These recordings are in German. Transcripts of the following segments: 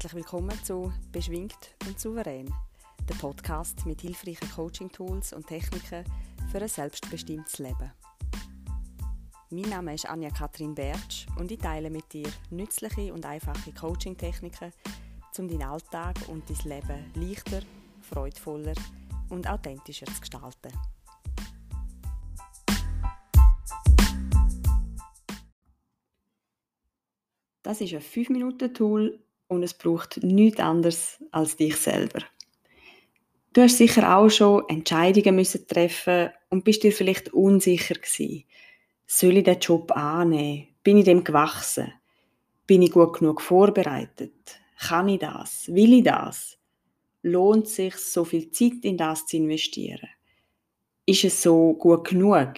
Herzlich willkommen zu Beschwingt und Souverän, der Podcast mit hilfreichen Coaching-Tools und Techniken für ein selbstbestimmtes Leben. Mein Name ist Anja Kathrin Bertsch und ich teile mit dir nützliche und einfache Coaching-Techniken, um deinen Alltag und dein Leben leichter, freudvoller und authentischer zu gestalten. Das ist ein 5-Minuten-Tool und es braucht nichts anderes als dich selber. Du hast sicher auch schon Entscheidungen müssen treffen und bist dir vielleicht unsicher gewesen. Soll ich den Job annehmen? Bin ich dem gewachsen? Bin ich gut genug vorbereitet? Kann ich das? Will ich das? Lohnt es sich, so viel Zeit in das zu investieren? Ist es so gut genug?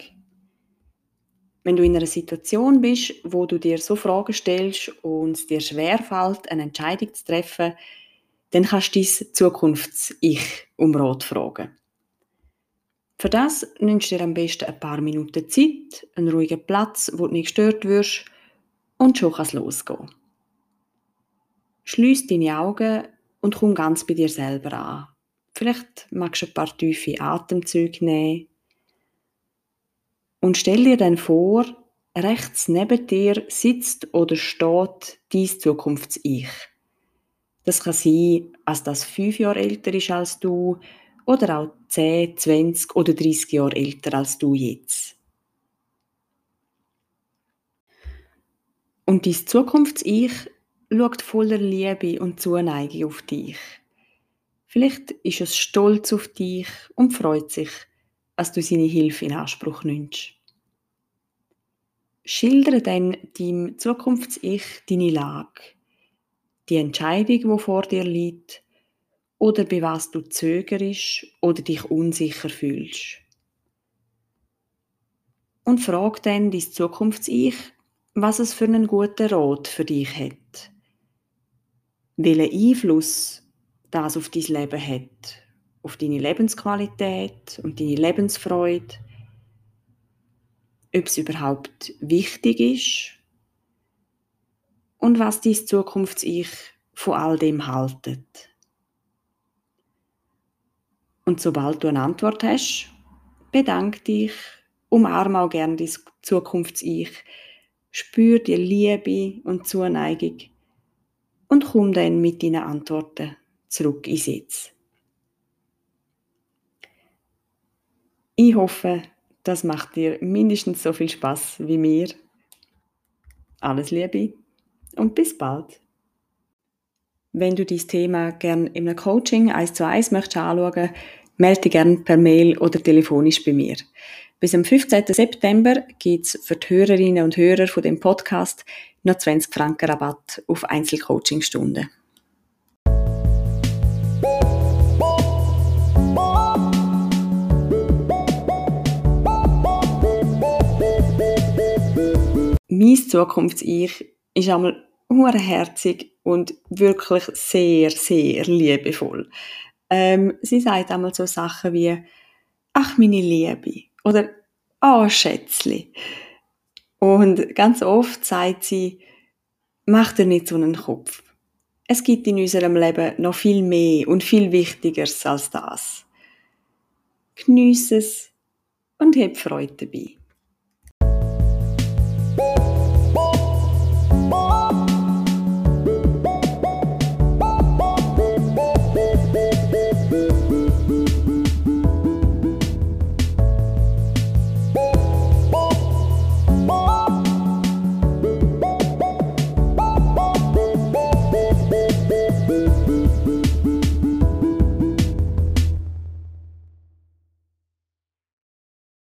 Wenn du in einer Situation bist, wo du dir so Fragen stellst und es dir schwerfällt, eine Entscheidung zu treffen, dann kannst du dein Zukunfts-Ich um Rat fragen. Für das nimmst du dir am besten ein paar Minuten Zeit, einen ruhigen Platz, wo du nicht gestört wirst und schon kann es losgehen. Schließ deine Augen und komm ganz bei dir selber an. Vielleicht magst du ein paar tiefe Atemzüge nehmen und stell dir dann vor, rechts neben dir sitzt oder steht dein Zukunfts-Ich. Das kann sein, als das fünf Jahre älter ist als du oder auch 10, 20 oder 30 Jahre älter als du jetzt. Und dein Zukunfts-Ich schaut voller Liebe und Zuneigung auf dich. Vielleicht ist es stolz auf dich und freut sich, als du seine Hilfe in Anspruch nimmst. Schildere dann deinem Zukunfts-Ich deine Lage, die Entscheidung, die vor dir liegt, oder bei was du zögerst oder dich unsicher fühlst. Und frag dann dein Zukunfts-Ich, was es für einen guten Rat für dich hat. Welchen Einfluss das auf dein Leben hat auf deine Lebensqualität und deine Lebensfreude, ob es überhaupt wichtig ist und was dein Zukunfts-Ich von all dem haltet. Und sobald du eine Antwort hast, bedank dich, umarm auch gerne dein Zukunfts-Ich, spür die Liebe und Zuneigung und komm dann mit deinen Antworten zurück in Sitz. Ich hoffe, das macht dir mindestens so viel Spaß wie mir. Alles Liebe und bis bald. Wenn du dieses Thema gerne in einem Coaching 1 zu 1 möchtest anschauen, melde dich gerne per Mail oder telefonisch bei mir. Bis am 15. September gibt es für die Hörerinnen und Hörer von dem Podcast noch 20 Franken Rabatt auf Einzelcoachingstunden. Mein Zukunfts-Ich ist einmal herzig und wirklich sehr, sehr liebevoll. Ähm, sie sagt einmal so Sachen wie, ach, meine Liebe, oder, ah, oh, Schätzli. Und ganz oft sagt sie, mach dir nicht so einen Kopf. Es gibt in unserem Leben noch viel mehr und viel Wichtigeres als das. Geniesse es und hab Freude dabei.